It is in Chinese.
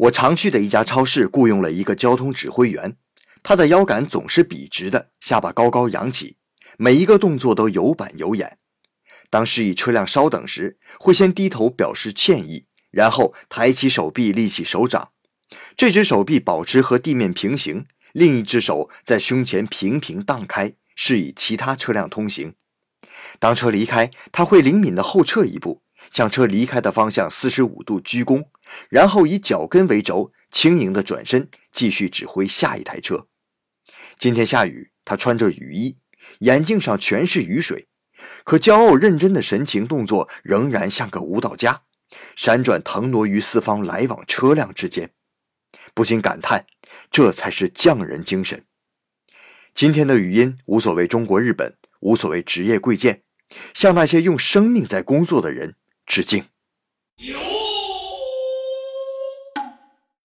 我常去的一家超市雇佣了一个交通指挥员，他的腰杆总是笔直的，下巴高高扬起，每一个动作都有板有眼。当示意车辆稍等时，会先低头表示歉意，然后抬起手臂，立起手掌，这只手臂保持和地面平行，另一只手在胸前平平荡开，示意其他车辆通行。当车离开，他会灵敏地后撤一步，向车离开的方向四十五度鞠躬，然后以脚跟为轴，轻盈地转身，继续指挥下一台车。今天下雨，他穿着雨衣，眼镜上全是雨水。可骄傲认真的神情动作仍然像个舞蹈家，闪转腾挪于四方来往车辆之间，不禁感叹：这才是匠人精神。今天的语音无所谓中国日本，无所谓职业贵贱，向那些用生命在工作的人致敬。